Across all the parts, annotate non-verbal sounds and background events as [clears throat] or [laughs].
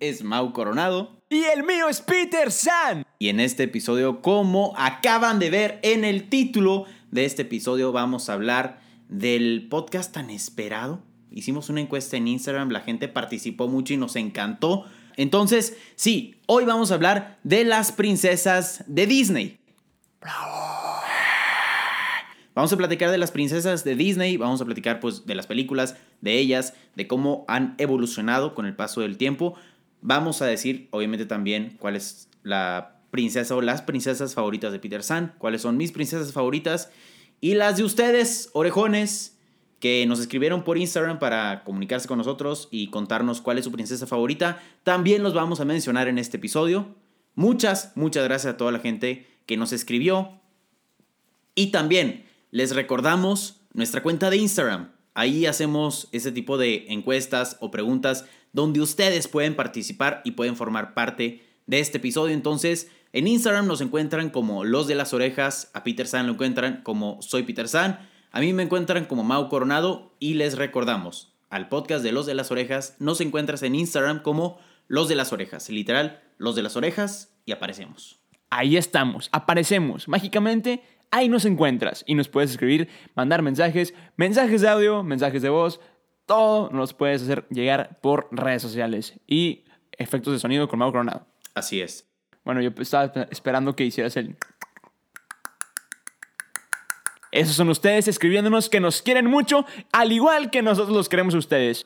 es Mau Coronado. Y el mío es Peter San. Y en este episodio, como acaban de ver en el título de este episodio, vamos a hablar del podcast tan esperado. Hicimos una encuesta en Instagram, la gente participó mucho y nos encantó. Entonces, sí, hoy vamos a hablar de las princesas de Disney. Vamos a platicar de las princesas de Disney, vamos a platicar pues de las películas, de ellas, de cómo han evolucionado con el paso del tiempo. Vamos a decir, obviamente también, cuál es la princesa o las princesas favoritas de Peter San, cuáles son mis princesas favoritas y las de ustedes, orejones, que nos escribieron por Instagram para comunicarse con nosotros y contarnos cuál es su princesa favorita. También los vamos a mencionar en este episodio. Muchas, muchas gracias a toda la gente que nos escribió. Y también les recordamos nuestra cuenta de Instagram. Ahí hacemos ese tipo de encuestas o preguntas donde ustedes pueden participar y pueden formar parte de este episodio. Entonces, en Instagram nos encuentran como Los de las Orejas, a Peter San lo encuentran como Soy Peter San, a mí me encuentran como Mau Coronado y les recordamos, al podcast de Los de las Orejas nos encuentras en Instagram como Los de las Orejas, literal, Los de las Orejas y aparecemos. Ahí estamos, aparecemos mágicamente. Ahí nos encuentras y nos puedes escribir, mandar mensajes, mensajes de audio, mensajes de voz, todo nos puedes hacer llegar por redes sociales y efectos de sonido con Mau Coronado. Así es. Bueno, yo estaba esperando que hicieras el... Esos son ustedes escribiéndonos que nos quieren mucho, al igual que nosotros los queremos a ustedes.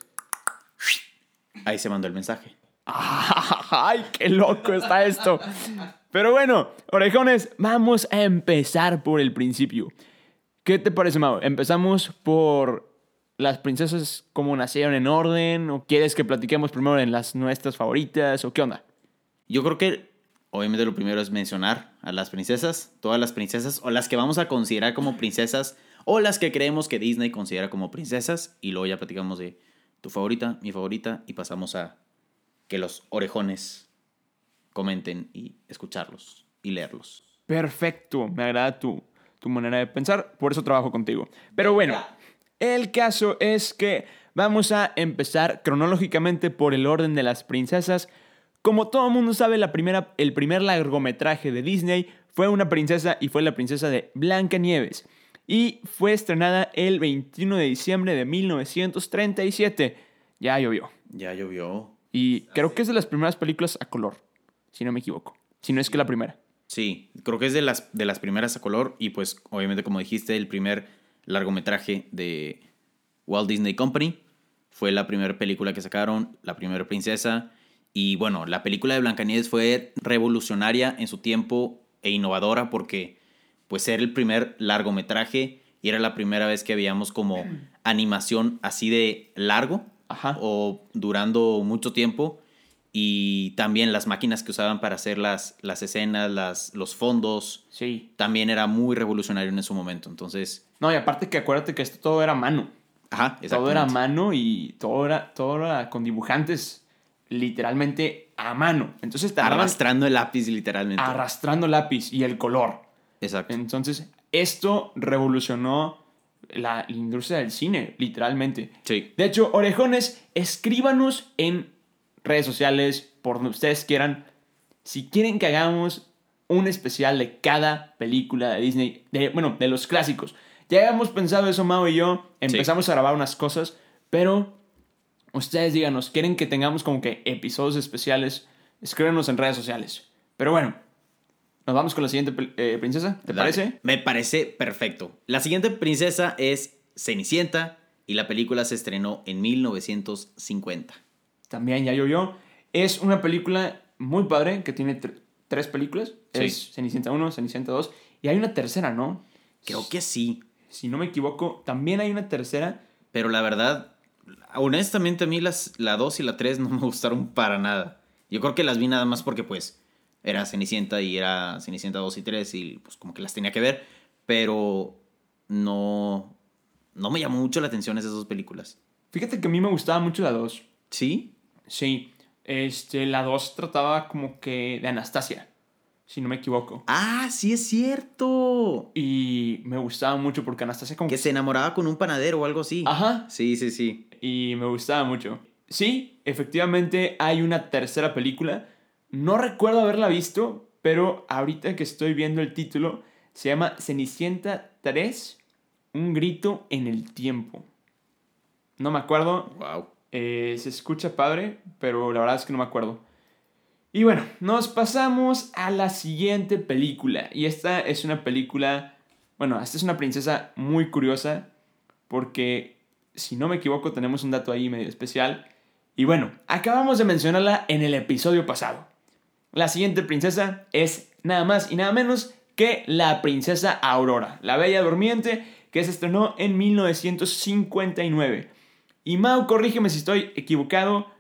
Ahí se mandó el mensaje. [laughs] ¡Ay, qué loco está esto! Pero bueno, orejones, vamos a empezar por el principio. ¿Qué te parece, Mau? ¿Empezamos por las princesas como nacieron en orden? ¿O quieres que platiquemos primero en las nuestras favoritas? ¿O qué onda? Yo creo que obviamente lo primero es mencionar a las princesas, todas las princesas, o las que vamos a considerar como princesas, o las que creemos que Disney considera como princesas, y luego ya platicamos de tu favorita, mi favorita, y pasamos a que los orejones comenten y escucharlos y leerlos. Perfecto, me agrada tu, tu manera de pensar, por eso trabajo contigo. Pero bueno, el caso es que vamos a empezar cronológicamente por el orden de las princesas. Como todo el mundo sabe, la primera, el primer largometraje de Disney fue una princesa y fue la princesa de Blancanieves. Y fue estrenada el 21 de diciembre de 1937. Ya llovió. Ya llovió. Y creo que es de las primeras películas a color, si no me equivoco. Si no es que la primera. Sí, creo que es de las, de las primeras a color y pues obviamente como dijiste, el primer largometraje de Walt Disney Company. Fue la primera película que sacaron, la primera princesa. Y bueno, la película de Blancanieves fue revolucionaria en su tiempo e innovadora porque pues era el primer largometraje y era la primera vez que veíamos como [clears throat] animación así de largo Ajá. o durando mucho tiempo y también las máquinas que usaban para hacer las, las escenas, las, los fondos, Sí. también era muy revolucionario en su momento. Entonces, No, y aparte que acuérdate que esto todo era a mano. ajá, Todo era a mano y todo era, todo era con dibujantes literalmente a mano. Entonces tardaban Arrastrando el lápiz literalmente. arrastrando lápiz y el color. Exacto. Entonces, esto revolucionó la industria del cine, literalmente. Sí. De hecho, orejones, escríbanos en redes sociales, por donde ustedes quieran, si quieren que hagamos un especial de cada película de Disney, de, bueno, de los clásicos. Ya habíamos pensado eso, Mau y yo, empezamos a grabar unas cosas, pero ustedes díganos, ¿quieren que tengamos como que episodios especiales? Escríbanos en redes sociales. Pero bueno, nos vamos con la siguiente eh, princesa, ¿te Dale. parece? Me parece perfecto. La siguiente princesa es Cenicienta y la película se estrenó en 1950. También ya llovió. Es una película muy padre que tiene tr- tres películas. Sí. Es Cenicienta 1, Cenicienta 2 y hay una tercera, ¿no? Creo que sí, Si no me equivoco, también hay una tercera. pero la verdad, honestamente a mí las, la 2 y la 3 no [laughs] me gustaron para nada. Yo creo que las vi nada más porque pues era Cenicienta y era Cenicienta 2 y 3 y pues como que las tenía que ver, pero no, no me llamó mucho la atención esas dos películas. Fíjate que a mí me gustaba mucho la 2. ¿Sí? Sí, este, la 2 trataba como que de Anastasia, si no me equivoco. Ah, sí es cierto. Y me gustaba mucho porque Anastasia como Que se enamoraba con un panadero o algo así. Ajá, Sí, sí, sí. y me gustaba mucho. Sí, efectivamente hay una tercera película. No recuerdo haberla visto, pero ahorita que estoy viendo el título, se llama Cenicienta 3, Un grito en el tiempo. No me acuerdo, Wow. eh, se escucha padre, pero la verdad es que no me acuerdo. Y bueno, nos pasamos a la siguiente película. Y esta es una película, bueno, esta es una princesa muy curiosa, porque si no me equivoco tenemos un dato ahí medio especial. Y bueno, acabamos de mencionarla en el episodio pasado. La siguiente princesa es nada más y nada menos que la princesa Aurora, la bella durmiente que se estrenó en 1959. Y Mau, corrígeme si estoy equivocado,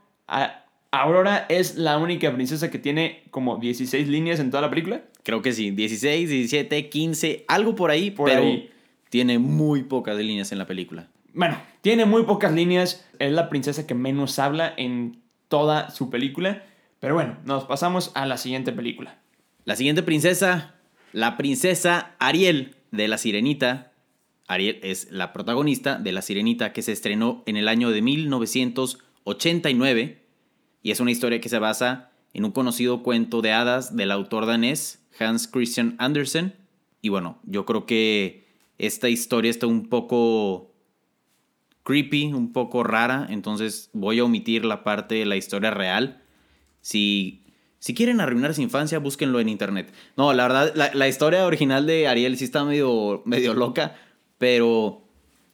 Aurora es la única princesa que tiene como 16 líneas en toda la película. Creo que sí. 16, 17, 15, algo por ahí, Por pero ahí. tiene muy pocas líneas en la película. Bueno, tiene muy pocas líneas, es la princesa que menos habla en toda su película. Pero bueno, nos pasamos a la siguiente película. La siguiente princesa, la princesa Ariel de La Sirenita. Ariel es la protagonista de La Sirenita que se estrenó en el año de 1989 y es una historia que se basa en un conocido cuento de hadas del autor danés Hans Christian Andersen. Y bueno, yo creo que esta historia está un poco creepy, un poco rara, entonces voy a omitir la parte de la historia real. Si, si quieren arruinar su infancia, búsquenlo en internet. No, la verdad, la, la historia original de Ariel sí está medio, medio loca, pero,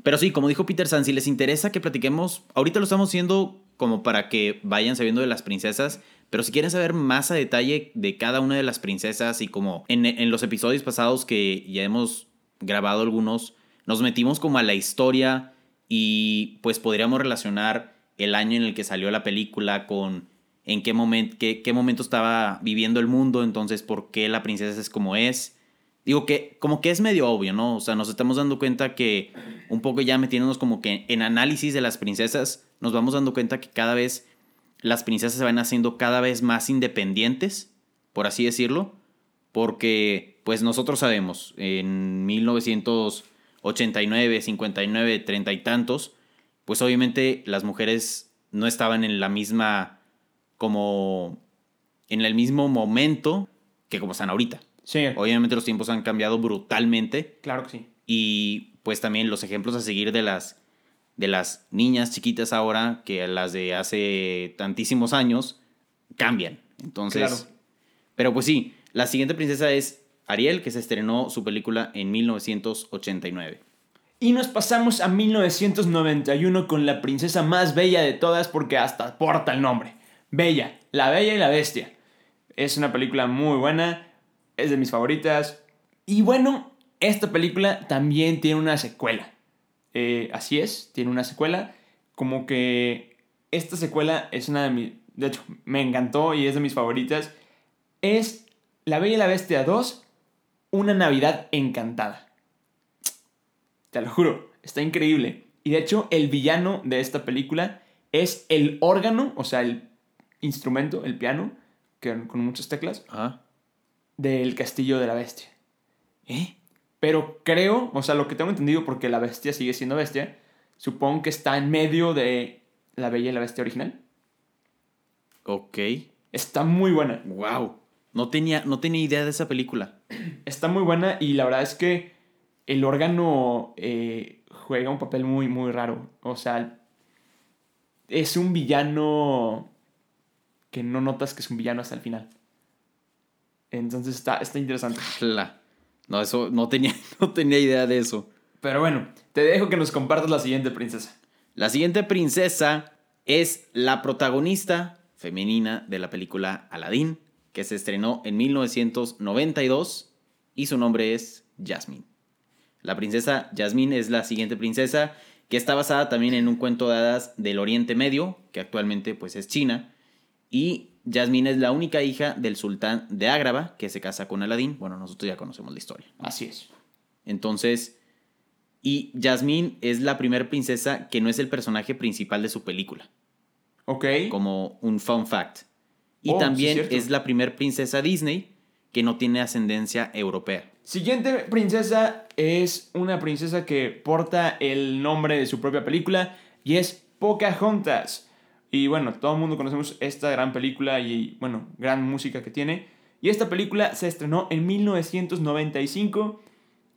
pero sí, como dijo Peter San, si les interesa que platiquemos, ahorita lo estamos haciendo como para que vayan sabiendo de las princesas, pero si quieren saber más a detalle de cada una de las princesas y como en, en los episodios pasados que ya hemos grabado algunos, nos metimos como a la historia y pues podríamos relacionar el año en el que salió la película con en qué, qué, qué momento estaba viviendo el mundo, entonces por qué la princesa es como es. Digo que como que es medio obvio, ¿no? O sea, nos estamos dando cuenta que un poco ya metiéndonos como que en análisis de las princesas, nos vamos dando cuenta que cada vez las princesas se van haciendo cada vez más independientes, por así decirlo, porque pues nosotros sabemos, en 1989, 59, 30 y tantos, pues obviamente las mujeres no estaban en la misma, como, en el mismo momento que como están ahorita. Sí, Obviamente los tiempos han cambiado brutalmente claro que sí. y pues también los ejemplos a seguir de las de las niñas chiquitas ahora que las de hace tantísimos años cambian. Entonces, Claro. pero pues sí, la siguiente princesa es Ariel que se estrenó su película en 1989. Y nos pasamos a 1991 con la princesa más bella de todas porque hasta porta el nombre. Bella, la bella y la bestia. Es una película muy buena, es de mis favoritas. Y bueno, esta película también tiene una secuela. Eh, así es, tiene una secuela. Como que esta secuela es una de mis... De hecho, me encantó y es de mis favoritas. Es La Bella y la Bestia 2, Una Navidad Encantada. Te lo juro, está increíble. Y de hecho, el villano de esta película es el órgano, o sea, el instrumento, el piano, que, con muchas teclas, Ajá. Del castillo de la bestia. ¿Eh? Pero creo, o sea, lo que tengo entendido, porque la bestia sigue siendo bestia, supongo que está en medio de la bella y la bestia original. Ok. Está muy buena. Wow. No tenía, no tenía idea de esa película. [clears throat] Está muy buena y la verdad es que el órgano eh, juega un papel muy, muy raro. O sea, es un villano que no notas que es un villano hasta el final. Entonces está, está interesante. La- No, eso no tenía, [laughs] no tenía idea de eso. Pero bueno, te dejo que nos compartas la siguiente princesa. La siguiente princesa es la protagonista femenina de la película Aladdin, que se estrenó en 1992 y su nombre es Jasmine. La princesa Jasmine es la siguiente princesa que está basada también en un cuento de hadas del Oriente Medio, que actualmente pues es China, y Jasmine es la única hija del sultán de Ágrava que se casa con Aladín. Bueno, nosotros ya conocemos la historia. Así es. Entonces, y Jasmine es la primera princesa que no es el personaje principal de su película, Ok. como un fun fact. Y Oh, sí, también es la primera princesa Disney que no tiene ascendencia europea. Siguiente princesa es una princesa que porta el nombre de su propia película y es Pocahontas. Y bueno, todo el mundo conocemos esta gran película y bueno, gran música que tiene. Y esta película se estrenó en 1995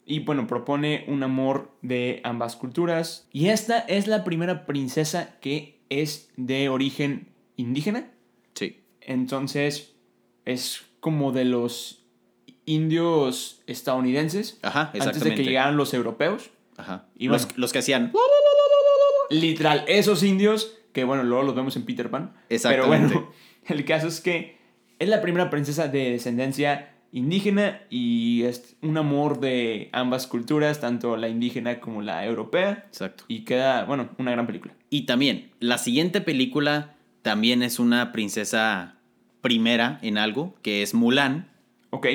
y bueno, propone un amor de ambas culturas. Y esta es la primera princesa que es de origen indígena. Sí. Entonces es como de los indios estadounidenses Ajá, antes de que llegaran los europeos. Ajá. Y los, bueno. los que hacían... Literal, esos indios, que bueno, luego los vemos en Peter Pan. Pero Exactamente. bueno, [laughs] el caso es que es la primera princesa de descendencia indígena y es un amor de ambas culturas, tanto la indígena como la europea. Exacto. Y queda, bueno, una gran película. Y también, la siguiente película también es una princesa primera en algo, que es Mulan, Ok,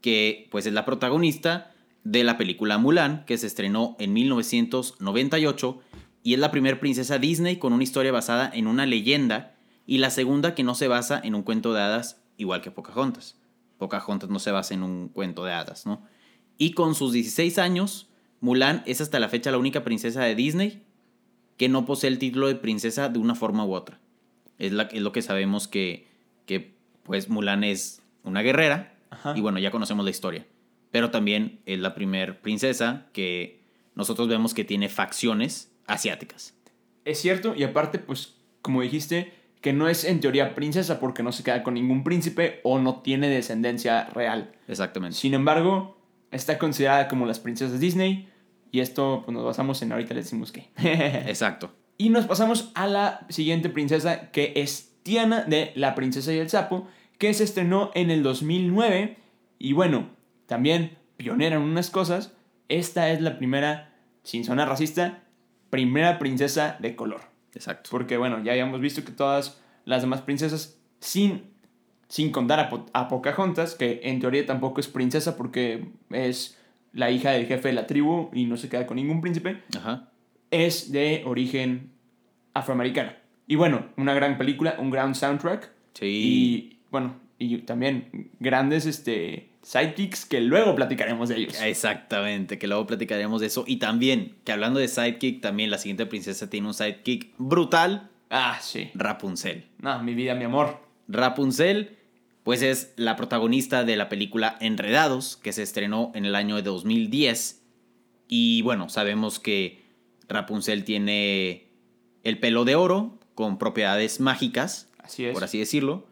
que pues es la protagonista de la película Mulan, que se estrenó en 1998 y es la primera princesa Disney con una historia basada en una leyenda y la segunda que no se basa en un cuento de hadas igual que Pocahontas. Pocahontas no se basa en un cuento de hadas, ¿no? Y con sus 16 años, Mulan es hasta la fecha la única princesa de Disney que no posee el título de princesa de una forma u otra. Es, la, es lo que sabemos que, que pues Mulan es una guerrera Ajá. y bueno, ya conocemos la historia. Pero también es la primer princesa que nosotros vemos que tiene facciones asiáticas. Es cierto, y aparte, pues, como dijiste, que no es en teoría princesa porque no se queda con ningún príncipe o no tiene descendencia real. Exactamente. Sin embargo, está considerada como las princesas Disney, y esto pues, nos basamos en ahorita le decimos que. [laughs] Exacto. y nos pasamos a la siguiente princesa, que es Tiana de La Princesa y el Sapo, que se estrenó en el 2009, y bueno, también pionera en unas cosas, esta es la primera, sin sonar racista, primera princesa de color. Exacto. Porque bueno, ya habíamos visto que todas las demás princesas, sin, sin contar a, Po- a Pocahontas, que en teoría tampoco es princesa porque es la hija del jefe de la tribu y no se queda con ningún príncipe, Ajá. es de origen afroamericana. Y bueno, una gran película, un gran soundtrack. Sí. Y bueno, y también grandes este, sidekicks que luego platicaremos de ellos. Exactamente, que luego platicaremos de eso. Y también, que hablando de sidekick, también la siguiente princesa tiene un sidekick brutal, Ah, sí. Rapunzel. No, mi vida, mi amor. Rapunzel, pues es la protagonista de la película Enredados, que se estrenó en el año de 2010. Y bueno, sabemos que Rapunzel tiene el pelo de oro con propiedades mágicas, Así es. por así decirlo.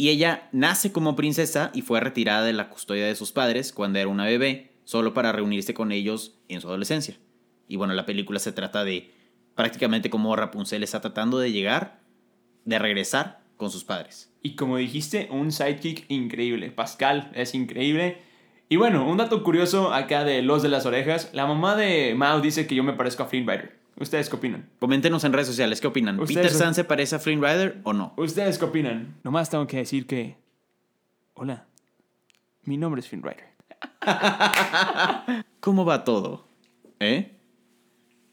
Y ella nace como princesa y fue retirada de la custodia de sus padres cuando era una bebé, solo para reunirse con ellos en su adolescencia. Y bueno, la película se trata de prácticamente cómo Rapunzel está tratando de llegar, de regresar con sus padres. Y como dijiste, un sidekick increíble. Pascal es increíble. Y bueno, un dato curioso acá de Los de las Orejas. La mamá de Mao dice que yo me parezco a Flynn Rider. ¿Ustedes qué opinan? Coméntenos en redes sociales, ¿qué opinan? ¿Peter son- San se parece a Flynn Rider o no? ¿Ustedes qué opinan? Nomás tengo que decir que... Hola, mi nombre es Flynn Rider. [laughs] ¿Cómo va todo? ¿Eh?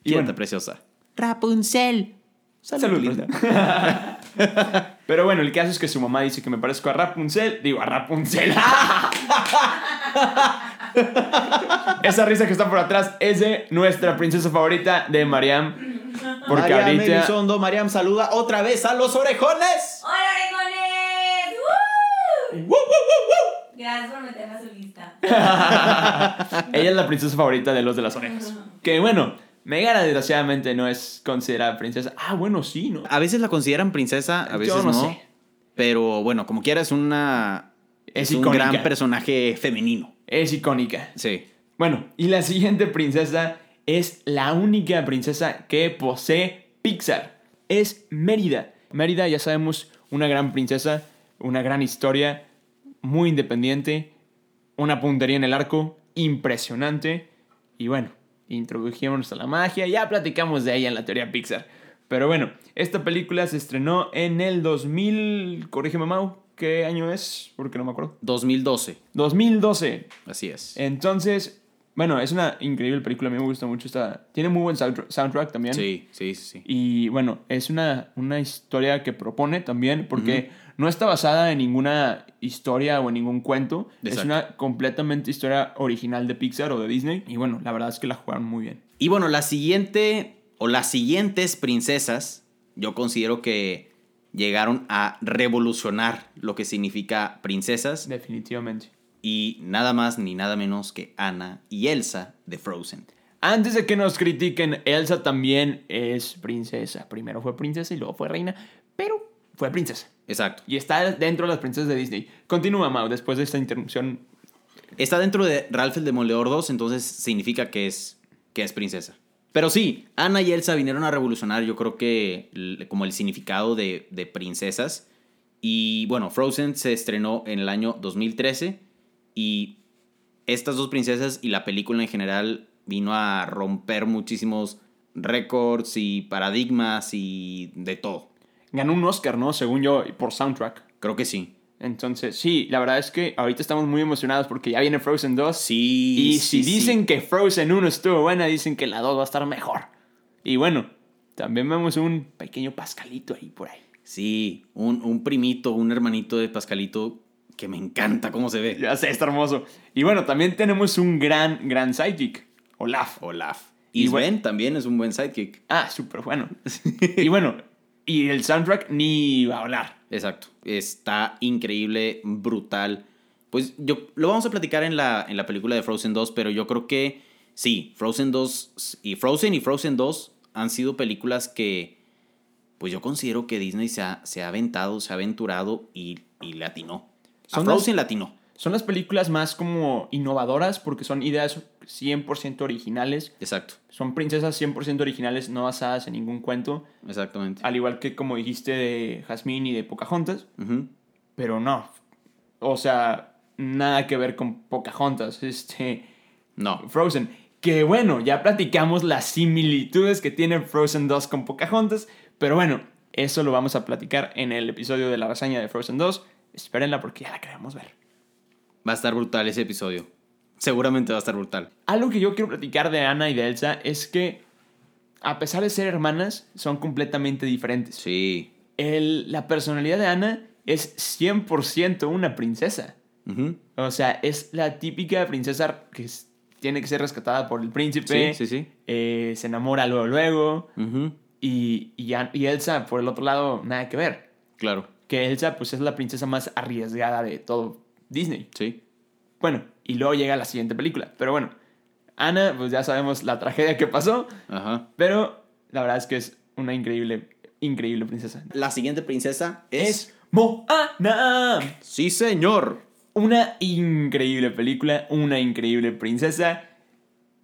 Y Quieta, bueno. preciosa. Rapunzel. Salud, linda. [laughs] Pero bueno, el caso es que su mamá dice que me parezco a Rapunzel. Digo, a Rapunzel. [laughs] [laughs] Esa risa que está por atrás es de nuestra princesa favorita de Mariam. Porque Mariam ahorita... Elizondo, Mariam saluda otra vez a los orejones. ¡Hola, orejones! ¡Woo! Gracias por meterme a su lista. [laughs] Ella es la princesa favorita de los de las orejas. Que bueno, Megara desgraciadamente no es considerada princesa. Ah, bueno, sí, ¿no? A veces la consideran princesa, a Yo veces no no. sé. Pero bueno, como quiera, es una Es, Es, un gran personaje femenino. Es icónica. Sí. Bueno, y la siguiente princesa es la única princesa que posee Pixar. Es Mérida. Mérida, ya sabemos, una gran princesa, una gran historia, muy independiente, una puntería en el arco, impresionante. Y bueno, introdujimos a la magia, ya platicamos de ella en la teoría Pixar. Pero bueno, esta película se estrenó en el 2000, corrígeme Mau, ¿qué año es? Porque no me acuerdo. 2012. 2012. Así es. Entonces, bueno, es una increíble película, a mí me gusta mucho esta. Tiene muy buen soundtra- soundtrack también. Sí, sí, sí. sí. Y bueno, es una, una historia que propone también, porque no está basada en ninguna historia o en ningún cuento. Es una completamente historia original de Pixar o de Disney. Y bueno, la verdad es que la jugaron muy bien. Y bueno, la siguiente o las siguientes princesas, yo considero que llegaron a revolucionar lo que significa princesas Definitivamente. y nada más ni nada menos que Anna y Elsa de Frozen. Antes de que nos critiquen, Elsa también es princesa. Primero fue princesa y luego fue reina, pero fue princesa. Exacto. Y está dentro de las princesas de Disney. Continúa, Mau, después de esta interrupción. Está dentro de Ralph el Demoledor 2, entonces significa que es, que es princesa. Pero sí, Anna y Elsa vinieron a revolucionar, yo creo que como el significado de, de princesas. Y bueno, Frozen se estrenó en el año 2013 y estas dos princesas y la película en general vino a romper muchísimos récords y paradigmas y de todo. Ganó un Oscar, ¿no? Según yo, por soundtrack. Creo que sí. Entonces, sí, la verdad es que ahorita estamos muy emocionados porque ya viene Frozen 2. Sí. Y sí, si sí. dicen que Frozen 1 estuvo buena, dicen que la 2 va a estar mejor. Y bueno, también vemos un pequeño Pascalito ahí por ahí. Sí, un, un primito, un hermanito de Pascalito que me encanta cómo se ve. Ya sé, está hermoso. Y bueno, también tenemos un gran, gran sidekick, Olaf. Olaf. Y Y bueno- también es un buen sidekick. Ah, súper bueno. y bueno, y el soundtrack ni va a hablar. Exacto. Está increíble, brutal. Pues yo lo vamos a platicar en la, en la película de Frozen 2, pero yo creo que sí, Frozen 2 y Frozen y Frozen 2 han sido películas que pues yo considero que Disney se ha, se ha aventado, se ha aventurado y, y le atinó. A las- Frozen le atinó. Son las películas más como innovadoras porque son ideas 100% originales. Exacto, Son princesas 100% originales, no basadas en ningún cuento. exactamente. Al igual que como dijiste de Jasmine y de Pocahontas. Ujú. Pero no. O sea, nada que ver con Pocahontas. Este. No, Frozen. Que bueno, ya platicamos las similitudes que tiene Frozen 2 con Pocahontas. Pero bueno, eso lo vamos a platicar en el episodio de la reseña de Frozen 2. Espérenla porque ya la queremos ver. Va a estar brutal ese episodio. Seguramente va a estar brutal. Algo que yo quiero platicar de Anna y de Elsa es que, a pesar de ser hermanas, son completamente diferentes. Sí. El- la personalidad de Anna es 100% una princesa. Ujú. O sea, es la típica princesa que es- tiene que ser rescatada por el príncipe. Sí, sí, sí. eh, se enamora luego, luego. Y, y Elsa, por el otro lado, nada que ver. Claro, Que Elsa, pues, es la princesa más arriesgada de todo Disney. sí. Bueno, y luego llega la siguiente película. Pero bueno, Ana, pues ya sabemos la tragedia que pasó. Ajá. Pero la verdad es que es una increíble, increíble princesa. La siguiente princesa es... Es Moana. Sí, señor. Una increíble película, una increíble princesa.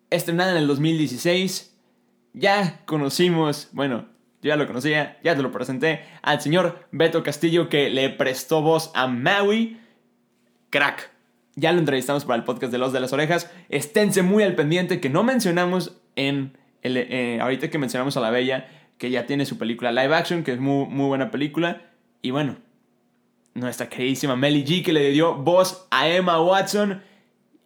Estrenada en el 2016. Ya conocimos, bueno, yo ya lo conocía, ya te lo presenté, al señor Beto Castillo que le prestó voz a Maui. Crack. Ya lo entrevistamos para el podcast de Los de las Orejas. Esténse muy al pendiente que no mencionamos en el, eh, ahorita que mencionamos a La Bella, que ya tiene su película live action, que es muy, muy buena película. Y bueno, nuestra queridísima Melly G que le dio voz a Emma Watson.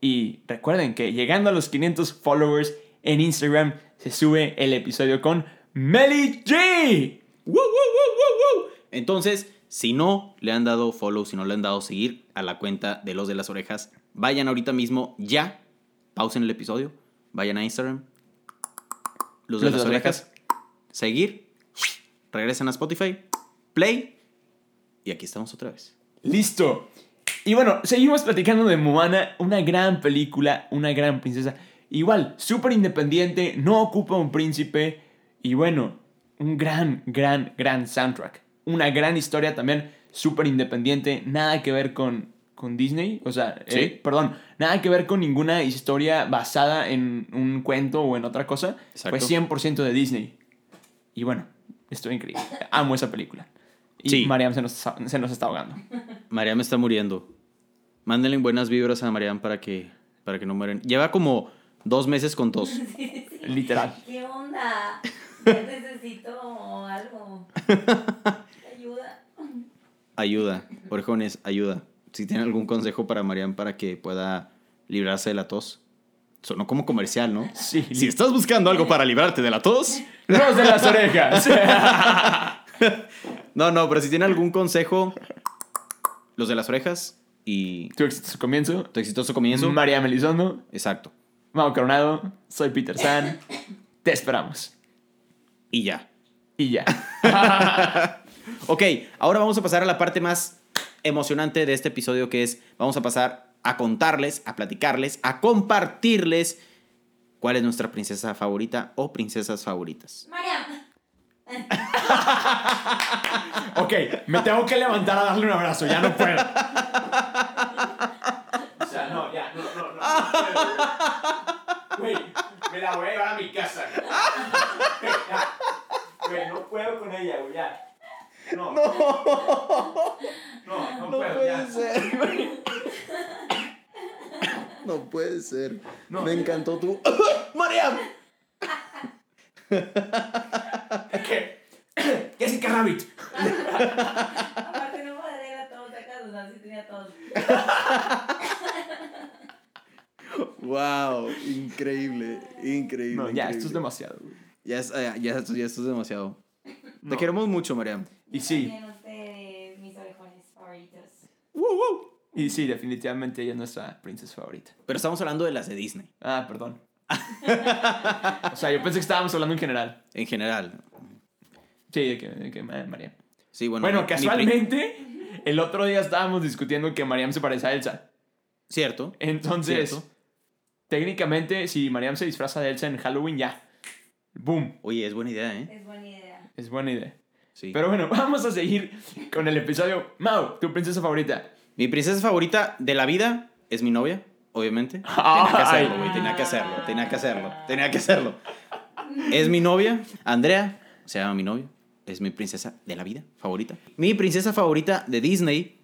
Y recuerden que llegando a los 500 followers en Instagram se sube el episodio con Melly G. ¡Woo, woo, woo, woo, woo! Entonces, si no le han dado follow, si no le han dado seguir a la cuenta de los de las orejas, vayan ahorita mismo ya, pausen el episodio, vayan a Instagram, los de Los de las orejas, seguir, regresen a Spotify, play, y aquí estamos otra vez. Listo. Y bueno, seguimos platicando de Moana, una gran película, una gran princesa. Igual, súper independiente, no ocupa un príncipe. Y bueno, un gran, gran, gran soundtrack. Una gran historia también, súper independiente, nada que ver con con Disney. O sea, Sí. eh, perdón, nada que ver con ninguna historia basada en un cuento o en otra cosa. Exacto. Fue 100% de Disney. Y bueno, estuvo increíble. Amo esa película. Y Sí. Mariam se nos, se nos está ahogando. Mariam está muriendo. Mándenle buenas vibras a Mariam para que, para que no mueren. Lleva como dos meses con tos. [laughs] Literal. ¿Qué onda? Ya necesito algo. [laughs] Ayuda. Orejones, ayuda. Si tienen algún consejo para Mariam para que pueda librarse de la tos. Sonó como comercial, ¿no? Sí. Si estás buscando algo para librarte de la tos. Los de las orejas. [laughs] No, no, pero si tienen algún consejo, los de las orejas y tu exitoso comienzo. tu exitoso comienzo. María Melisondo. Exacto. Mau Coronado. Soy Peter San. Te esperamos. Y ya. Y ya. [laughs] Ok, ahora vamos a pasar a la parte más emocionante de este episodio que es, vamos a pasar a contarles, a platicarles, a compartirles cuál es nuestra princesa favorita o princesas favoritas. Mariam. [laughs] Ok, me tengo que levantar a darle un abrazo, ya no puedo. O sea, no, ya, no, no, no. Güey, me la voy a llevar a mi casa. Güey, no puedo con ella, güey, ya. No. No. No, no, puedo, ya. ser. No puede ser. No. Me encantó tu... [coughs] ¡Mariam! ¿Qué? Jessica Rabbit. Aparte no podría ir a todos acá, o sea, sí tenía todos. ¡Wow! Increíble, increíble. No, ya, esto es demasiado, güey. Ya, es- ya, ya esto, ya esto es demasiado. Te queremos mucho, Mariam. Y sí. Ustedes, mis orejones favoritos. Y sí, definitivamente ella es nuestra princesa favorita. Pero estamos hablando de las de Disney, Ah, perdón. [laughs] o sea, yo pensé que estábamos hablando en general. en general. Sí, de que, de que Ma- Mariam. Sí, bueno. Bueno, mi- mi pri- casualmente, el otro día estábamos discutiendo que Mariam se parece a Elsa. Cierto. Entonces, Cierto. técnicamente, si Mariam se disfraza de Elsa en Halloween, ya. Boom. Oye, es buena idea, ¿eh? Es buena idea. Sí. Pero bueno, [laughs] vamos a seguir con el episodio. Mau, tu princesa favorita. Mi princesa favorita de la vida es mi novia, obviamente. [laughs] Tenía que hacerlo, güey. Tenía que hacerlo. Tenía que hacerlo. Tenía que hacerlo. Es mi novia, Andrea, se llama mi novia. Es mi princesa de la vida favorita. Mi princesa favorita de Disney.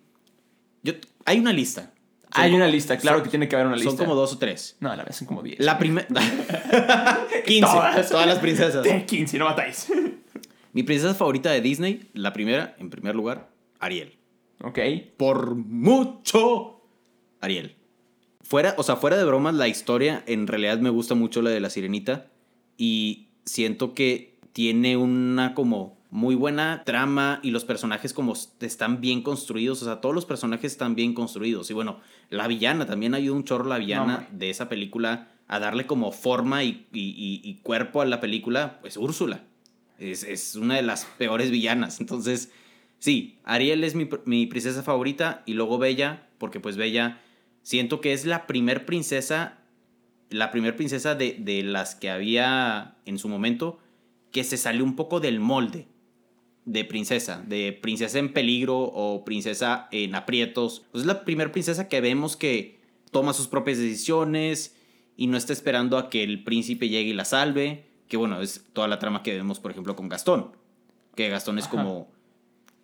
Yo, hay una lista. Son Hay como- una lista, claro son- que tiene que haber una lista. Son como dos o tres. No, a la vez son como 10. La primera. [laughs] 15. Todas. Todas las princesas. De 15, no matáis. Mi princesa favorita de Disney, la primera, en primer lugar, Ariel. ok. Por mucho, Ariel. Fuera, o sea, fuera de bromas, la historia en realidad me gusta mucho la de la sirenita y siento que tiene una como muy buena trama y los personajes como están bien construidos, o sea, todos los personajes están bien construidos y bueno, la villana también ayuda un chorro la villana de esa película a darle como forma y, y- y- y cuerpo a la película, pues Úrsula. Es, es una de las peores villanas, entonces sí, Ariel es mi, mi princesa favorita y luego Bella, porque pues Bella siento que es la primer princesa, la primer princesa de, de las que había en su momento que se salió un poco del molde de princesa, de princesa en peligro o princesa en aprietos. Es la primera princesa que vemos que toma sus propias decisiones y no está esperando a que el príncipe llegue y la salve, que bueno, es toda la trama que vemos, por ejemplo, con Gastón, que Gastón es Ajá. como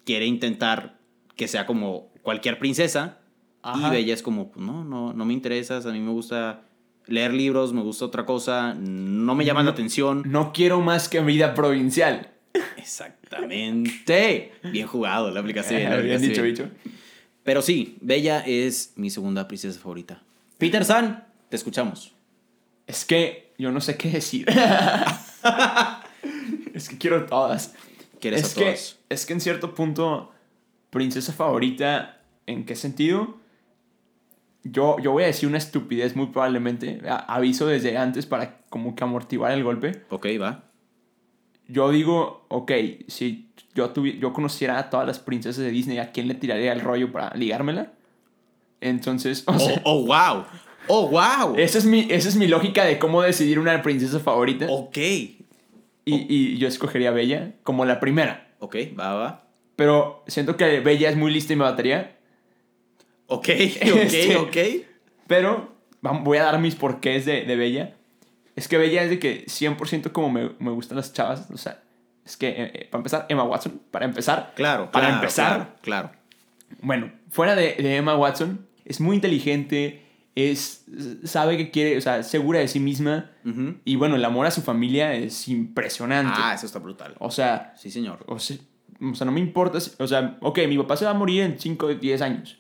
quiere intentar que sea como cualquier princesa Ajá. y Bella es como, pues, no, no, no me interesas, a mí me gusta leer libros, me gusta otra cosa, no me llama la atención. No quiero más que vida provincial. Exactamente. [laughs] Bien jugado, la aplicaste [laughs] bien. la Bien aplicaste dicho, bicho. Pero sí, Bella es mi segunda princesa favorita. Peter San, te escuchamos. Es que yo no sé qué decir. [laughs] es que quiero todas. ¿Quieres es a que, todas? Es que en cierto punto, princesa favorita, ¿en qué sentido? Yo, yo voy a decir una estupidez muy probablemente. A- aviso desde antes para como que amortiguar el golpe. Ok, va. Yo digo, ok, si yo, tuvi- yo conociera a todas las princesas de Disney, ¿a quién le tiraría el rollo para ligármela? Entonces, [laughs] o Oh, oh, wow. Oh, wow. esa, es mi, esa es mi lógica de cómo decidir una princesa favorita. Ok. Y, y yo escogería a Bella como la primera. Ok, va, va. Pero siento que Bella es muy lista y me mataría. Ok, [laughs] ok, Este- ok. Pero voy a dar mis porqués de, de Bella. Es que Bella es de que 100% como me, me gustan las chavas. O sea, es que, eh, eh, para empezar, Emma Watson. Para empezar. Claro, Para claro, empezar. Claro. claro. Bueno, fuera de, de Emma Watson, es muy inteligente. Es, sabe que quiere, o sea, segura de sí misma. Y bueno, el amor a su familia es impresionante. Ah, eso está brutal. O sea, Sí, señor. o sea, o sea, no me importa. si- o sea, ok, mi papá se va a morir en 5 o 10 años.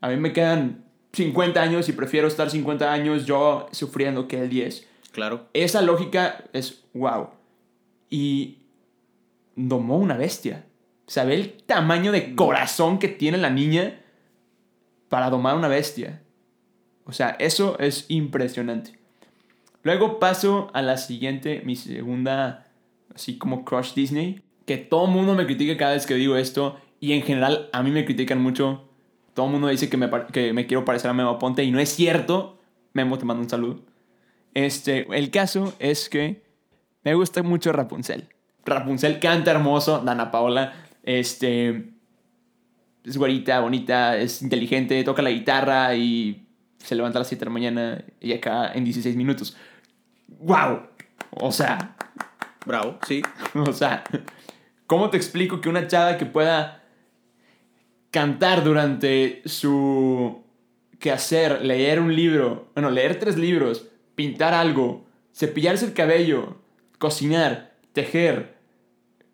A mí me quedan 50 años y prefiero estar 50 años yo sufriendo que el 10. Claro. Esa lógica es wow. Y domó una bestia. ¿Sabe el tamaño de corazón que tiene la niña para domar una bestia? O sea, eso es impresionante. Luego paso a la siguiente, mi segunda, así como crush Disney. Que todo el mundo me critica cada vez que digo esto. Y en general a mí me critican mucho. Todo el mundo dice que me, que me quiero parecer a Memo Ponte y no es cierto. Memo, te mando un saludo. Este, el caso es que me gusta mucho Rapunzel. Rapunzel canta hermoso, Dana Paola. Este. Es güerita, bonita, es inteligente, toca la guitarra y se levanta a las 7 de la mañana y acá en 16 minutos. ¡Wow! O sea, Bravo, sí. [laughs] o sea, ¿cómo te explico que una chava que pueda cantar durante su quehacer, leer un libro, bueno, leer tres libros, pintar algo, cepillarse el cabello, cocinar, tejer,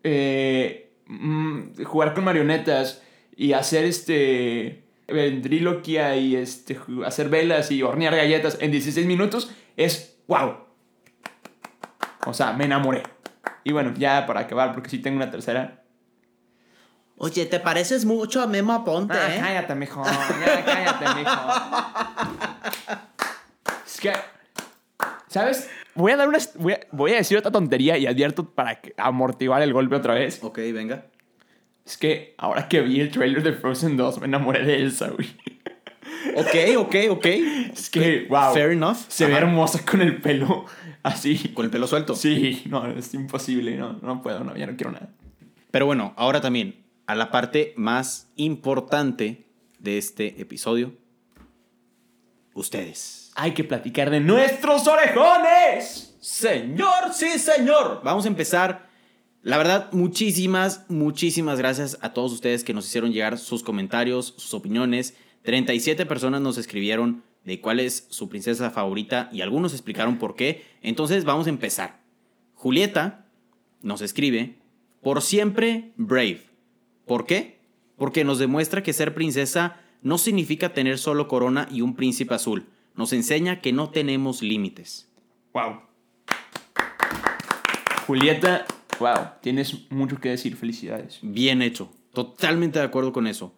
eh, mm, jugar con marionetas y hacer este ventriloquia y este, hacer velas y hornear galletas en 16 minutos es wow. O sea, me enamoré. Y bueno, ya para acabar, porque sí tengo una tercera. Oye, ¿te pareces mucho a Memo Aponte, Ah, eh? cállate, mijo. Ya, [laughs] cállate, mijo. Es que, ¿sabes? Voy a dar una, voy a, voy a decir otra tontería y advierto para amortiguar el golpe otra vez. Ok, venga. Es que ahora que vi el trailer de Frozen 2 me enamoré de Elsa, güey. [laughs] Ok, ok, ok. Es que, wow. Fair enough. Se ve hermosa con el pelo así. Con el pelo suelto. Sí, no, es imposible. No, no puedo, no, ya no quiero nada. Pero bueno, ahora también a la parte más importante de este episodio. Ustedes. Hay que platicar de nuestros orejones. Señor, sí, señor. Vamos a empezar. La verdad, muchísimas, muchísimas gracias a todos ustedes que nos hicieron llegar sus comentarios, sus opiniones. 37 personas nos escribieron de cuál es su princesa favorita y algunos explicaron por qué. Entonces vamos a empezar. Julieta nos escribe, por siempre Brave. ¿Por qué? Porque nos demuestra que ser princesa no significa tener solo corona y un príncipe azul. Nos enseña que no tenemos límites. Wow. Julieta, wow, tienes mucho que decir. Felicidades. Bien hecho. Totalmente de acuerdo con eso.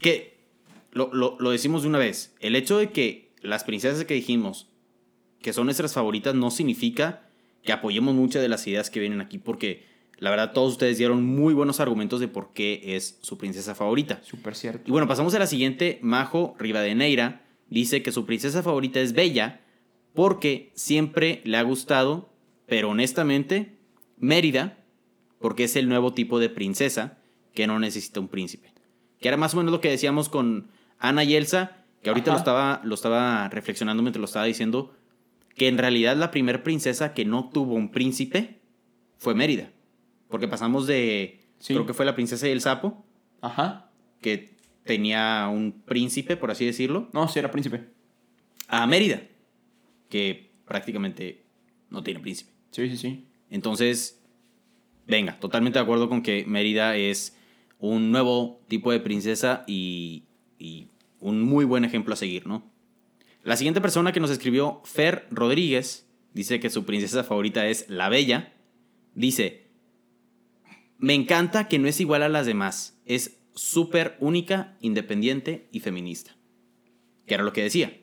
Que lo, lo- lo decimos de una vez. El hecho de que las princesas que dijimos que son nuestras favoritas no significa que apoyemos muchas de las ideas que vienen aquí porque la verdad todos ustedes dieron muy buenos argumentos de por qué es su princesa favorita. Súper cierto. Y bueno, pasamos a la siguiente. Majo Rivadeneira dice que su princesa favorita es Bella porque siempre le ha gustado, pero honestamente, Mérida, porque es el nuevo tipo de princesa que no necesita un príncipe. Que era más o menos lo que decíamos con Ana y Elsa, que ahorita lo estaba, lo estaba reflexionando mientras lo estaba diciendo, que en realidad la primera princesa que no tuvo un príncipe fue Mérida. Porque pasamos de, Sí. creo que fue la princesa y el sapo, Ajá. que tenía un príncipe, por así decirlo, No, sí, era príncipe. a Mérida, que prácticamente no tiene príncipe. Sí, sí, sí. Entonces, venga, totalmente de acuerdo con que Mérida es un nuevo tipo de princesa y, y un muy buen ejemplo a seguir, ¿no? La siguiente persona que nos escribió, Fer Rodríguez, dice que su princesa favorita es la Bella. Dice, me encanta que no es igual a las demás, es súper única, independiente y feminista. Que era lo que decía,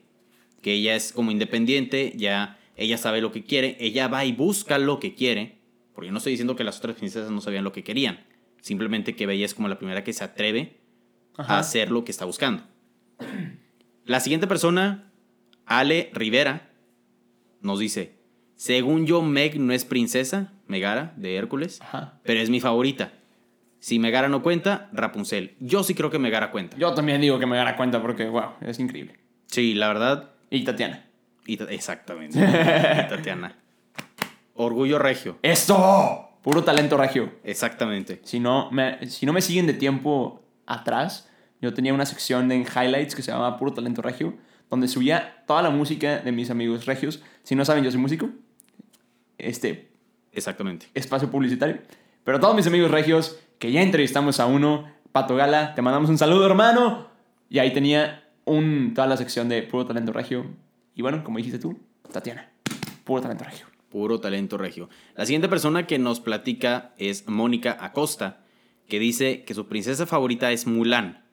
que ella es como independiente, ya ella sabe lo que quiere, ella va y busca lo que quiere, porque yo no estoy diciendo que las otras princesas no sabían lo que querían, simplemente que Bella es como la primera que se atreve Ajá. a hacer lo que está buscando. La siguiente persona, Ale Rivera, nos dice, según yo Meg no es princesa, Megara, de Hércules, Ajá. pero es mi favorita. Si Megara no cuenta, Rapunzel. Yo sí creo que Megara cuenta. Yo también digo que me dará cuenta porque, wow, es increíble. Sí, la verdad. Y Tatiana. Y exactamente. [laughs] Y Tatiana. Orgullo regio. ¡Esto! Puro talento regio. Exactamente. Si no, me, si no me siguen de tiempo atrás, yo tenía una sección en highlights que se llamaba Puro Talento Regio, donde subía toda la música de mis amigos regios. Si no saben, yo soy músico. Este, Exactamente. espacio publicitario. Pero todos mis amigos regios, que ya entrevistamos a uno, Pato Gala, te mandamos un saludo, hermano. Y ahí tenía un, toda la sección de Puro Talento Regio. Y bueno, como dijiste tú, Tatiana. Puro Talento Regio. Puro talento regio. La siguiente persona que nos platica es Mónica Acosta, que dice que su princesa favorita es Mulan,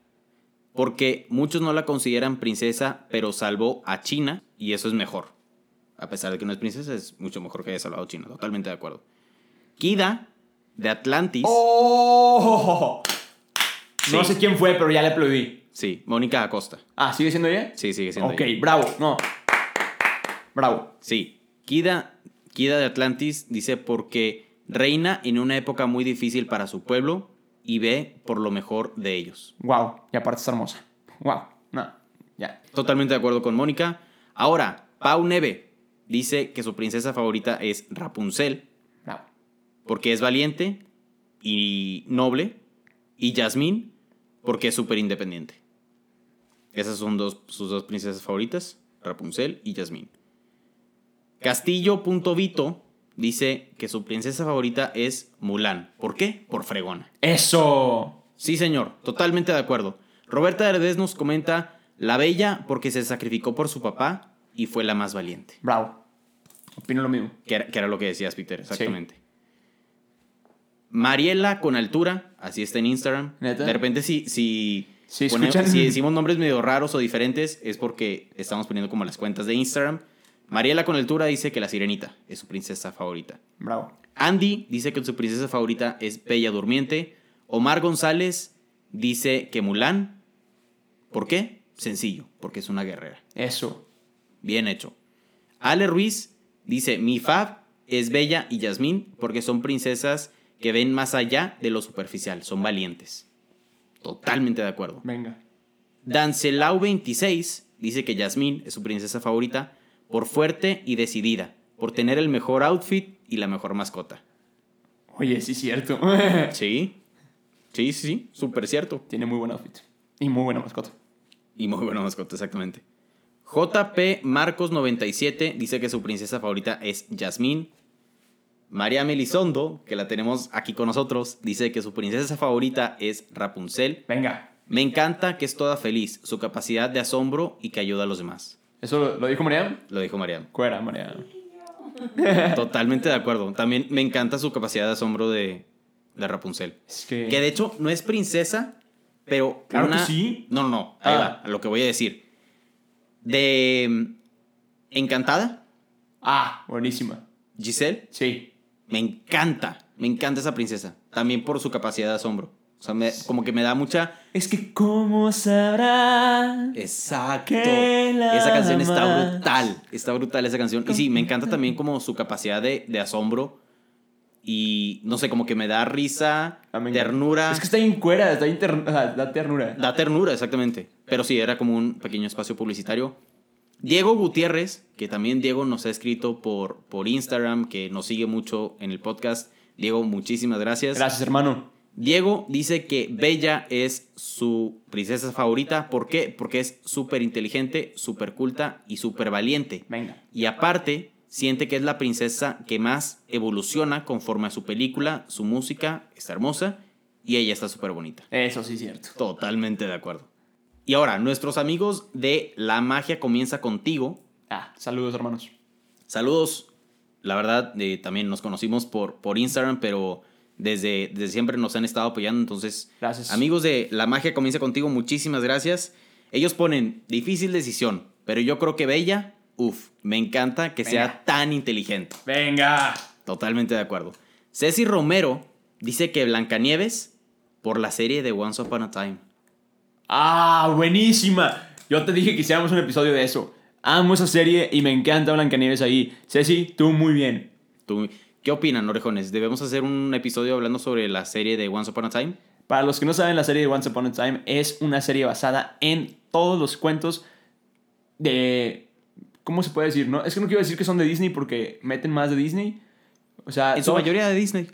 porque muchos no la consideran princesa, pero salvó a China y eso es mejor. A pesar de que no es princesa, es mucho mejor que haya salvado a China, totalmente de acuerdo. Kida, de Atlantis. ¡Oh! No Sí. sé quién fue, pero ya le aplaudí. Sí, Mónica Acosta. Ah, ¿sigue siendo ella? Sí, sigue siendo Ok, ella. bravo. No. Bravo. Sí, Kida, Kida de Atlantis dice porque reina en una época muy difícil para su pueblo y ve por lo mejor de ellos. Wow. Y aparte está hermosa. Wow. No. Ya. Totalmente de acuerdo con Mónica. Ahora, Pau Neve dice que su princesa favorita es Rapunzel Bravo. porque es valiente y noble y Jasmine porque es súper independiente. Esas son dos, sus dos princesas favoritas, Rapunzel y Jasmine. Castillo.vito dice que su princesa favorita es Mulan. ¿Por qué? Por fregona. Eso. Sí, señor, totalmente de acuerdo. Roberta Heredes nos comenta la bella porque se sacrificó por su papá y fue la más valiente. Bravo. Opino lo mismo. Que era, que era lo que decías, Peter, exactamente. Mariela con altura, así está en Instagram. ¿Neta? De repente, si, si, Sí, pone- escuchan. si decimos nombres medio raros o diferentes, es porque estamos poniendo como las cuentas de Instagram. Mariela con altura dice que la sirenita es su princesa favorita. Bravo. Andy dice que su princesa favorita es Bella Durmiente. Omar González dice que Mulan. ¿Por qué? Sencillo, porque es una guerrera. Eso. Bien hecho. Ale Ruiz dice, mi fab es Bella y Yasmín porque son princesas que ven más allá de lo superficial, son valientes. Totalmente de acuerdo. Venga. Dancelau26 dice que Yasmín es su princesa favorita por fuerte y decidida, por tener el mejor outfit y la mejor mascota. Oye, sí es cierto. [laughs] Sí, sí, sí, sí, súper cierto. Tiene muy buen outfit. Y muy buena mascota. Y muy buena mascota, exactamente. JP Marcos 97 dice que su princesa favorita es Yasmín. María Melisondo, que la tenemos aquí con nosotros, dice que su princesa favorita es Rapunzel. Venga. Me encanta que es toda feliz, su capacidad de asombro y que ayuda a los demás. ¿Eso lo, lo dijo María? Lo dijo María. Cuera, María. [laughs] Totalmente de acuerdo. También me encanta su capacidad de asombro de, de Rapunzel. Es que... Que de hecho no es princesa, pero. Claro que sí. No, no, no. Ahí Ah. va, a lo que voy a decir. De. mm, Encantada, Ah, buenísima. Giselle, Sí. me encanta. Me encanta esa princesa. También por su capacidad de asombro. O sea, me- como que me da mucha. Es que cómo sabrá... Exacto. Que la Esa canción está brutal. Está brutal esa canción. Y sí, me encanta también como su capacidad de, de asombro. Y no sé, como que me da risa, Ah, me ternura. Es que está bien cuera, está bien ter- o sea, da ternura. Da ternura, exactamente. Pero sí, era como un pequeño espacio publicitario. Diego Gutiérrez, que también Diego nos ha escrito por, por Instagram, que nos sigue mucho en el podcast. Diego, muchísimas gracias. Gracias, hermano. Diego dice que Bella es su princesa favorita. ¿Por qué? Porque es súper inteligente, súper culta y súper valiente. Venga. Y aparte, siente que es la princesa que más evoluciona conforme a su película, su música está hermosa y ella está súper bonita. Eso sí es cierto. Totalmente de acuerdo. Y ahora, nuestros amigos de La Magia Comienza Contigo. Ah, saludos, hermanos. Saludos. La verdad, eh, también nos conocimos por, por Instagram, pero desde, desde siempre nos han estado apoyando. Entonces, Gracias. amigos de La Magia Comienza Contigo, muchísimas gracias. Ellos ponen difícil decisión, pero yo creo que Bella, uff, me encanta que sea tan inteligente. Venga. Totalmente de acuerdo. Ceci Romero dice que Blancanieves por la serie de Once Upon a Time. Ah, buenísima. Yo te dije que hiciéramos un episodio de eso. Amo esa serie y me encanta Blancanieves ahí. Ceci, tú muy bien. Tú- ¿Qué opinan, orejones? ¿Debemos hacer un episodio hablando sobre la serie de Once Upon a Time? Para los que no saben, la serie de Once Upon a Time es una serie basada en todos los cuentos de... ¿Cómo se puede decir? No? Es que no quiero decir que son de Disney porque meten más de Disney. O sea, En su mayoría de Disney.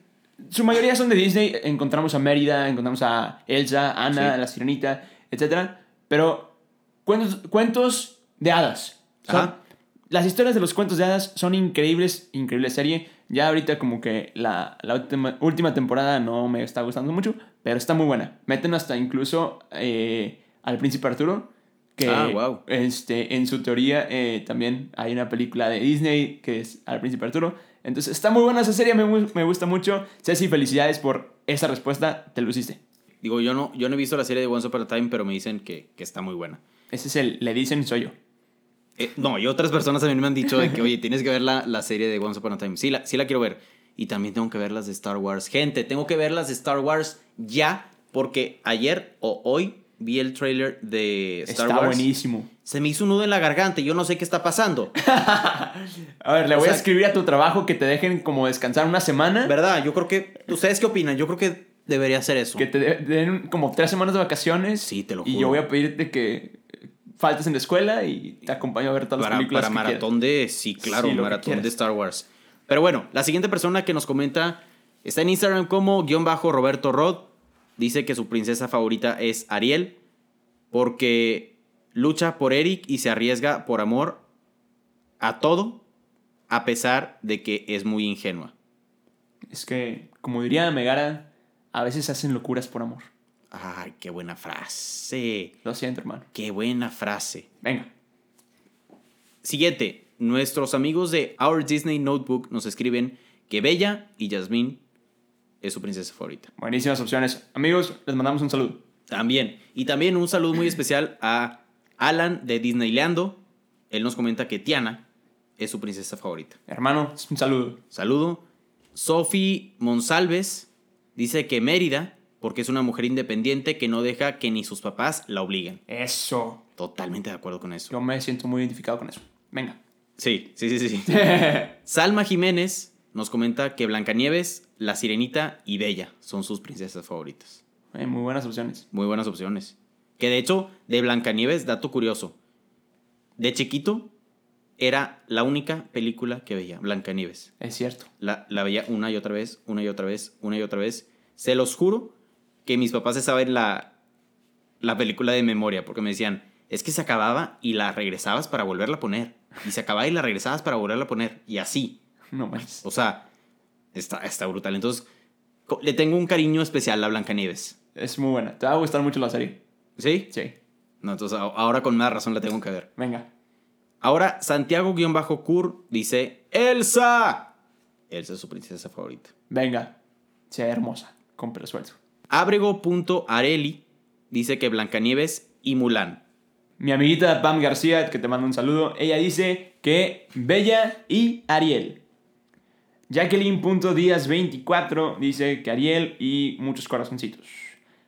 su mayoría son de Disney. Encontramos a Mérida, encontramos a Elsa, Ana, Sí. la Sirenita, etc. Pero cuentos, cuentos de hadas. Son- las historias de los cuentos de hadas son increíbles, increíble serie. Ya ahorita como que la, la última, última temporada no me está gustando mucho, pero está muy buena. Meten hasta incluso eh, al príncipe Arturo, que Ah, este, en su teoría eh, también hay una película de Disney que es al príncipe Arturo. Entonces está muy buena esa serie, me, me gusta mucho. Ceci, felicidades por esa respuesta, te luciste. Digo, yo no, yo no he visto la serie de Once Upon a Time, pero me dicen que, que está muy buena. Ese es el, le dicen soy yo. Eh, no, y otras personas también me han dicho de que, oye, tienes que ver la, la serie de Once Upon a Time. Sí la, sí la quiero ver. Y también tengo que ver las de Star Wars. Gente, tengo que ver las de Star Wars ya, porque ayer o hoy vi el trailer de Star está Wars. buenísimo. Se me hizo un nudo en la garganta y yo no sé qué está pasando. [laughs] A ver, le O voy a escribir a tu trabajo que te dejen como descansar una semana. ¿Verdad? Yo creo que... ¿Ustedes qué opinan? Yo creo que debería hacer eso. Que te de- den como tres semanas de vacaciones. Sí, te lo Y juro. yo voy a pedirte que faltes en la escuela y te acompaño a ver todas las para, películas para que maratón de... Sí, claro, Sí, maratón de Star Wars. Pero bueno, la siguiente persona que nos comenta está en Instagram como guion bajo Roberto Rod. Dice que su princesa favorita es Ariel porque lucha por Eric y se arriesga por amor a todo a pesar de que es muy ingenua. Es que, como diría Megara, a veces hacen locuras por amor. Ay, qué buena frase. Lo siento, hermano. Qué buena frase. Venga. Siguiente, nuestros amigos de Our Disney Notebook nos escriben que Bella y Jasmine es su princesa favorita. Buenísimas opciones. Amigos, les mandamos un saludo. También. Y también un saludo muy especial a Alan de Disneyleando. Él nos comenta que Tiana es su princesa favorita. Hermano, un saludo. Saludo. Sophie Monsalves dice que Mérida, porque es una mujer independiente que no deja que ni sus papás la obliguen. Eso. Totalmente de acuerdo con eso. Yo me siento muy identificado con eso. Venga. Sí, sí, sí, sí. [laughs] Salma Jiménez nos comenta que Blancanieves, La Sirenita y Bella son sus princesas favoritas. Eh, muy buenas opciones. Muy buenas opciones. Que de hecho, de Blancanieves, dato curioso. De chiquito, era la única película que veía, Blancanieves. Es cierto. La, la veía una y otra vez, una y otra vez, una y otra vez. Se los juro que mis papás se saben la, la película de memoria, porque me decían, es que se acababa y la regresabas para volverla a poner. Y se acababa y la regresabas para volverla a poner. Y así. No manches. O sea, está, está brutal. Entonces, le tengo un cariño especial a Blancanieves. Es muy buena. Te va a gustar mucho la serie. ¿Sí? Sí. No, entonces ahora con más razón la tengo que ver. Venga. Ahora, Santiago-Cur dice, ¡Elsa! Elsa es su princesa favorita. Venga. Sea hermosa. Con pelo suelto. Abrego.areli dice que Blancanieves y Mulan. Mi amiguita Pam García, que te manda un saludo, ella dice que Bella y Ariel. Jacqueline.díaz24 dice que Ariel y muchos corazoncitos.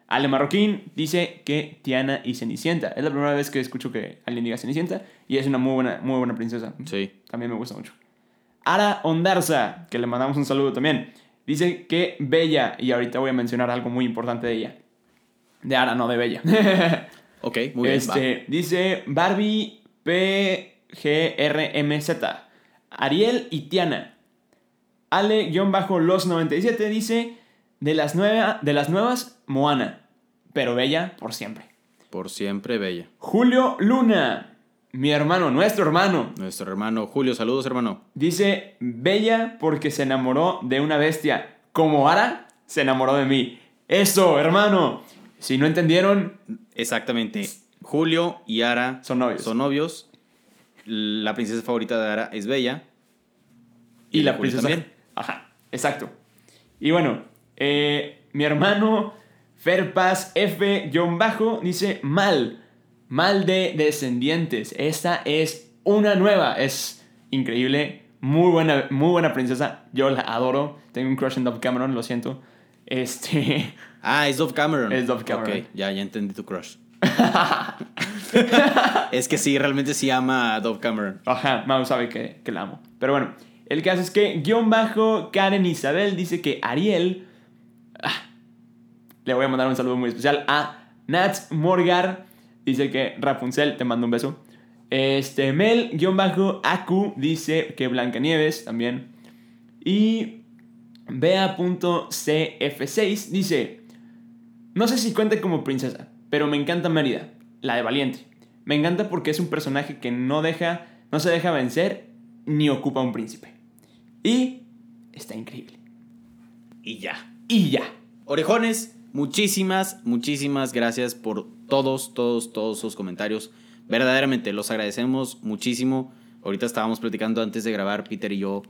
Ale Marroquín dice que Tiana y Cenicienta. Es la primera vez que escucho que alguien diga Cenicienta y es una muy buena, muy buena princesa. Sí. También me gusta mucho. Ara Ondarza, que le mandamos un saludo también, dice que Bella, y ahorita voy a mencionar algo muy importante de ella. De Ara, no de Bella. [laughs] Ok, muy bien. Este, dice Barbie PGRMZ. Ariel y Tiana. Ale-los97 dice de las, nueva- de las nuevas, Moana. Pero Bella por siempre. va. Por siempre Bella. Julio Luna. Mi hermano, nuestro hermano. Nuestro hermano Julio, saludos hermano. Dice Bella porque se enamoró de una bestia. Como Ara se enamoró de mí. Eso, hermano. Si no entendieron, Exactamente. Julio y Ara Son novios. Son novios. La princesa favorita de Ara es Bella. Y la Julio princesa. también. [laughs] Ajá, exacto. Y bueno, eh, mi hermano Ferpaz F-Bajo dice mal. Mal de descendientes. Esta es una nueva. Es increíble. Muy buena, muy buena princesa. Yo la adoro. Tengo un crush en Dove Cameron, lo siento. Este. [laughs] Ah, es Dove Cameron. Es Dove Cameron. Ok, ya, ya entendí tu crush. [laughs] es que sí, realmente sí ama a Dove Cameron. Ajá, Mau sabe que, que la amo. Pero bueno, El caso es que, guion bajo, Karen Isabel dice que Ariel. ah, le voy a mandar un saludo muy especial a Nats Morgar. Dice que Rapunzel, te mando un beso. Este, Mel, guion bajo, Aku, dice que Blancanieves también. Y Bea.cf6 dice: No sé si cuenta como princesa, pero me encanta Mérida, la de Valiente. Me encanta porque es un personaje que no deja, no se deja vencer ni ocupa un príncipe. Y está increíble. Y ya. Y ya. Orejones, muchísimas, muchísimas gracias por todos, todos, todos sus comentarios. Verdaderamente, los agradecemos muchísimo. Ahorita estábamos platicando antes de grabar, Peter y yo,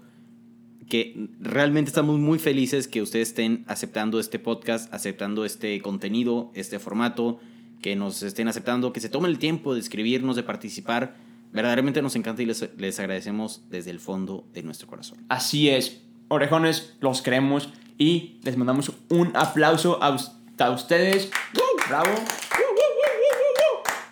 que realmente estamos muy felices que ustedes estén aceptando este podcast, aceptando este contenido, este formato, que nos estén aceptando, que se tomen el tiempo de escribirnos, de participar. Verdaderamente nos encanta y les, les agradecemos desde el fondo de nuestro corazón. Así es. Orejones, los queremos y les mandamos un aplauso a, us- a ustedes. ¡Bravo!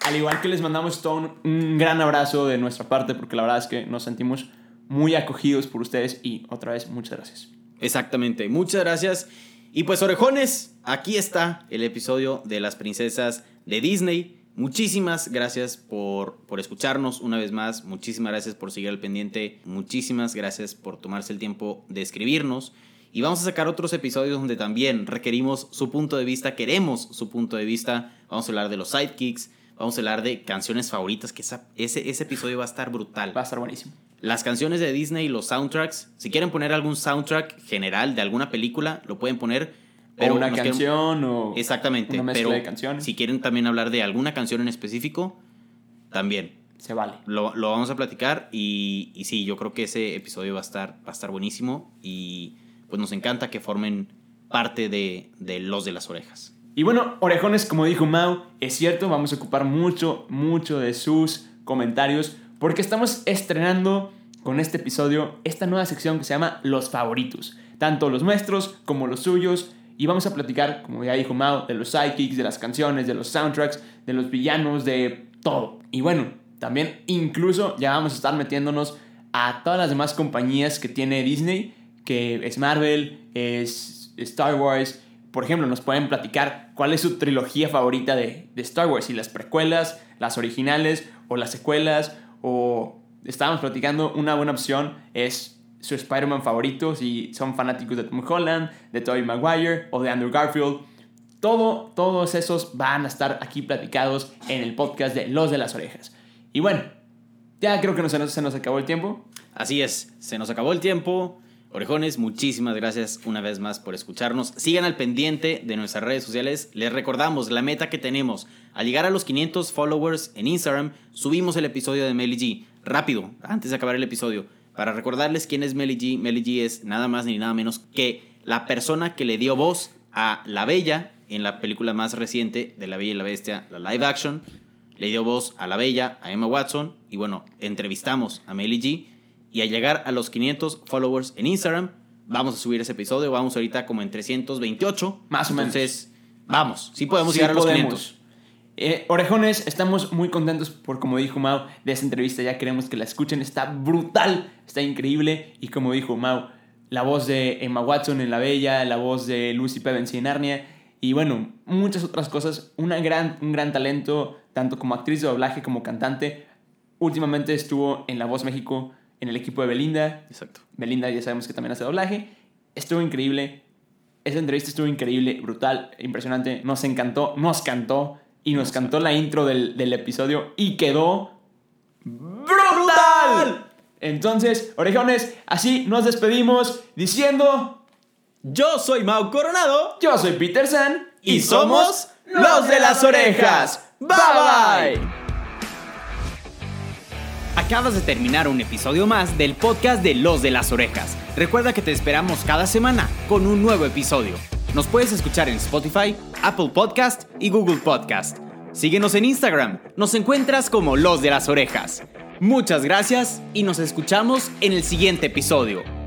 Al igual que les mandamos un, un gran abrazo de nuestra parte, porque la verdad es que nos sentimos muy acogidos por ustedes y otra vez muchas gracias. Exactamente, muchas gracias. Y pues orejones, aquí está el episodio de las princesas de Disney. Muchísimas gracias por, por escucharnos una vez más. Muchísimas gracias por seguir al pendiente. Muchísimas gracias por tomarse el tiempo de escribirnos. Y vamos a sacar otros episodios donde también requerimos su punto de vista, queremos su punto de vista. Vamos a hablar de los sidekicks, vamos a hablar de canciones favoritas, que esa- ese, ese episodio va a estar brutal Va a estar buenísimo. las canciones de Disney, los soundtracks. Si quieren poner algún soundtrack general de alguna película, lo pueden poner. Pero o una quieren- canción o Exactamente. una pero de canciones. si quieren también hablar de alguna canción en específico, también. Se vale. Lo, lo vamos a platicar y, y sí, yo creo que ese episodio va a estar, va a estar buenísimo y pues nos encanta que formen parte de, de Los de las Orejas. Y bueno, orejones, como dijo Mau, es cierto, vamos a ocupar mucho, mucho de sus comentarios porque estamos estrenando con este episodio esta nueva sección que se llama Los favoritos, tanto los nuestros como los suyos. Y vamos a platicar, como ya dijo Mau, de los sidekicks, de las canciones, de los soundtracks, de los villanos, de todo. Y bueno, también incluso ya vamos a estar metiéndonos a todas las demás compañías que tiene Disney, que es Marvel, es Star Wars. Por ejemplo, nos pueden platicar cuál es su trilogía favorita de, de Star Wars, si las precuelas, las originales o las secuelas, o estábamos platicando, una buena opción es su Spider-Man favorito, si son fanáticos de Tom Holland, de Tobey Maguire o de Andrew Garfield. Todo, todos esos van a estar aquí platicados en el podcast de Los de las Orejas. Y bueno, ya creo que nos, se nos acabó el tiempo. Así es, se nos acabó el tiempo. Orejones, muchísimas gracias una vez más por escucharnos. Sigan al pendiente de nuestras redes sociales. Les recordamos la meta que tenemos. Al llegar a los 500 followers en Instagram, subimos el episodio de Melly G. Rápido, antes de acabar el episodio. Para recordarles quién es Melly G. Melly G es nada más ni nada menos que la persona que le dio voz a La Bella en la película más reciente de La Bella y la Bestia, la live action. Le dio voz a La Bella, a Emma Watson. Y bueno, entrevistamos a Melly G. Y al llegar a los 500 followers en Instagram, vamos a subir ese episodio. Vamos ahorita como en 328. Más o menos. Entonces, vamos, sí podemos Sí llegar a los podemos. 500. Eh, orejones, estamos muy contentos por, como dijo Mau, de esta entrevista. Ya queremos que la escuchen. Está brutal, está increíble. Y como dijo Mau, la voz de Emma Watson en La Bella, la voz de Lucy Pevensey en Narnia. Y bueno, muchas otras cosas. Una gran, un gran talento, tanto como actriz de doblaje como cantante. Últimamente estuvo en La Voz México, en el equipo de Belinda. Exacto. Belinda ya sabemos que también hace doblaje. Estuvo increíble. Esa entrevista estuvo increíble, brutal, impresionante. Nos encantó, nos cantó y nos cantó la intro del, del episodio y quedó brutal. Entonces, orejones, así nos despedimos diciendo, Yo soy Mau Coronado. yo soy Peter San Y somos los de las orejas. Bye bye. Acabas de terminar un episodio más del podcast de Los de las Orejas. Recuerda que te esperamos cada semana con un nuevo episodio. Nos puedes escuchar en Spotify, Apple Podcast y Google Podcast. Síguenos en Instagram. Nos encuentras como Los de las Orejas. Muchas gracias y nos escuchamos en el siguiente episodio.